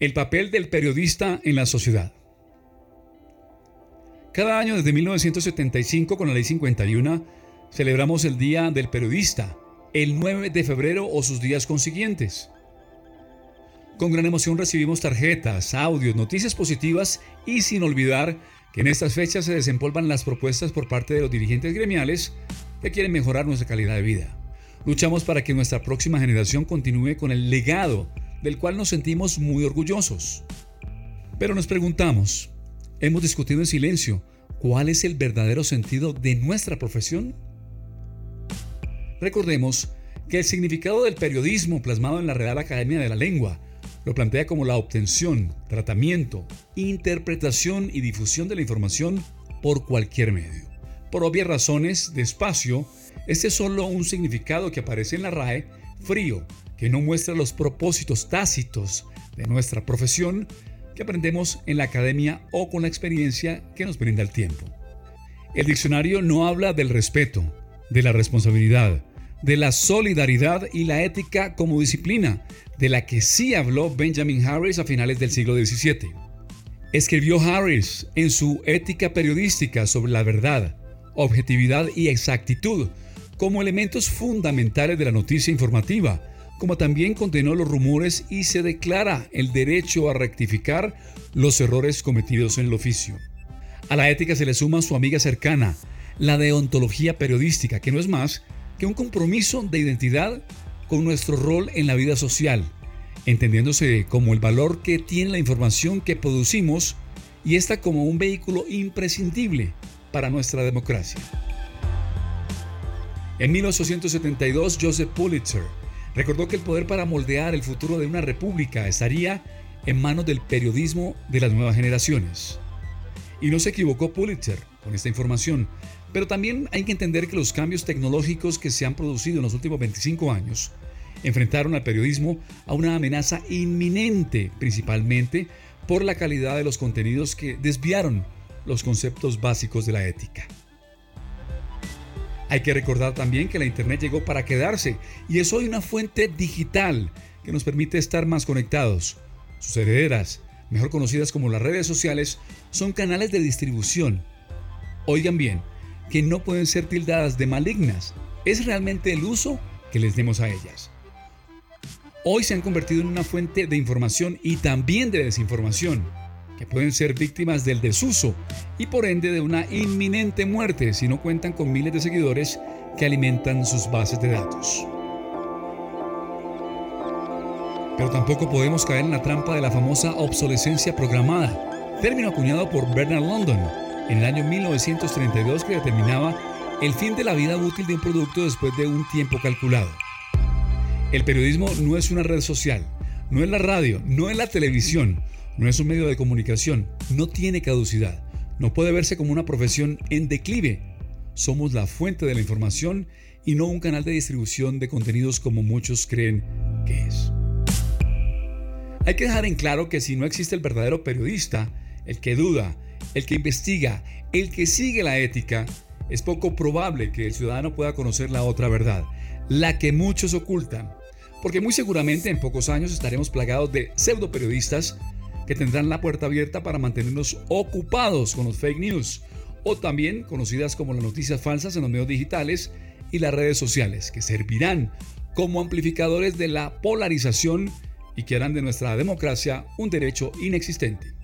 El papel del periodista en la sociedad. Cada año desde 1975 con la Ley 51 celebramos el Día del Periodista, el 9 de febrero o sus días consiguientes. Con gran emoción recibimos tarjetas, audios, noticias positivas y sin olvidar que en estas fechas se desempolvan las propuestas por parte de los dirigentes gremiales que quieren mejorar nuestra calidad de vida. Luchamos para que nuestra próxima generación continúe con el legado del cual nos sentimos muy orgullosos. Pero nos preguntamos, ¿hemos discutido en silencio cuál es el verdadero sentido de nuestra profesión? Recordemos que el significado del periodismo plasmado en la Real Academia de la Lengua lo plantea como la obtención, tratamiento, interpretación y difusión de la información por cualquier medio. Por obvias razones de espacio, este es solo un significado que aparece en la RAE frío, que no muestra los propósitos tácitos de nuestra profesión que aprendemos en la academia o con la experiencia que nos brinda el tiempo. El diccionario no habla del respeto, de la responsabilidad, de la solidaridad y la ética como disciplina, de la que sí habló Benjamin Harris a finales del siglo XVII. Escribió Harris en su Ética Periodística sobre la verdad, objetividad y exactitud como elementos fundamentales de la noticia informativa, como también condenó los rumores y se declara el derecho a rectificar los errores cometidos en el oficio. A la ética se le suma su amiga cercana, la deontología periodística, que no es más que un compromiso de identidad con nuestro rol en la vida social, entendiéndose como el valor que tiene la información que producimos y esta como un vehículo imprescindible para nuestra democracia. En 1872, Joseph Pulitzer recordó que el poder para moldear el futuro de una república estaría en manos del periodismo de las nuevas generaciones. Y no se equivocó Pulitzer con esta información, pero también hay que entender que los cambios tecnológicos que se han producido en los últimos 25 años enfrentaron al periodismo a una amenaza inminente, principalmente por la calidad de los contenidos que desviaron los conceptos básicos de la ética. Hay que recordar también que la Internet llegó para quedarse y es hoy una fuente digital que nos permite estar más conectados. Sus herederas, mejor conocidas como las redes sociales, son canales de distribución. Oigan bien, que no pueden ser tildadas de malignas. Es realmente el uso que les demos a ellas. Hoy se han convertido en una fuente de información y también de desinformación que pueden ser víctimas del desuso y por ende de una inminente muerte si no cuentan con miles de seguidores que alimentan sus bases de datos. Pero tampoco podemos caer en la trampa de la famosa obsolescencia programada, término acuñado por Bernard London en el año 1932 que determinaba el fin de la vida útil de un producto después de un tiempo calculado. El periodismo no es una red social, no es la radio, no es la televisión, no es un medio de comunicación, no tiene caducidad, no puede verse como una profesión en declive. Somos la fuente de la información y no un canal de distribución de contenidos como muchos creen que es. Hay que dejar en claro que si no existe el verdadero periodista, el que duda, el que investiga, el que sigue la ética, es poco probable que el ciudadano pueda conocer la otra verdad, la que muchos ocultan, porque muy seguramente en pocos años estaremos plagados de pseudo periodistas que tendrán la puerta abierta para mantenernos ocupados con los fake news o también conocidas como las noticias falsas en los medios digitales y las redes sociales, que servirán como amplificadores de la polarización y que harán de nuestra democracia un derecho inexistente.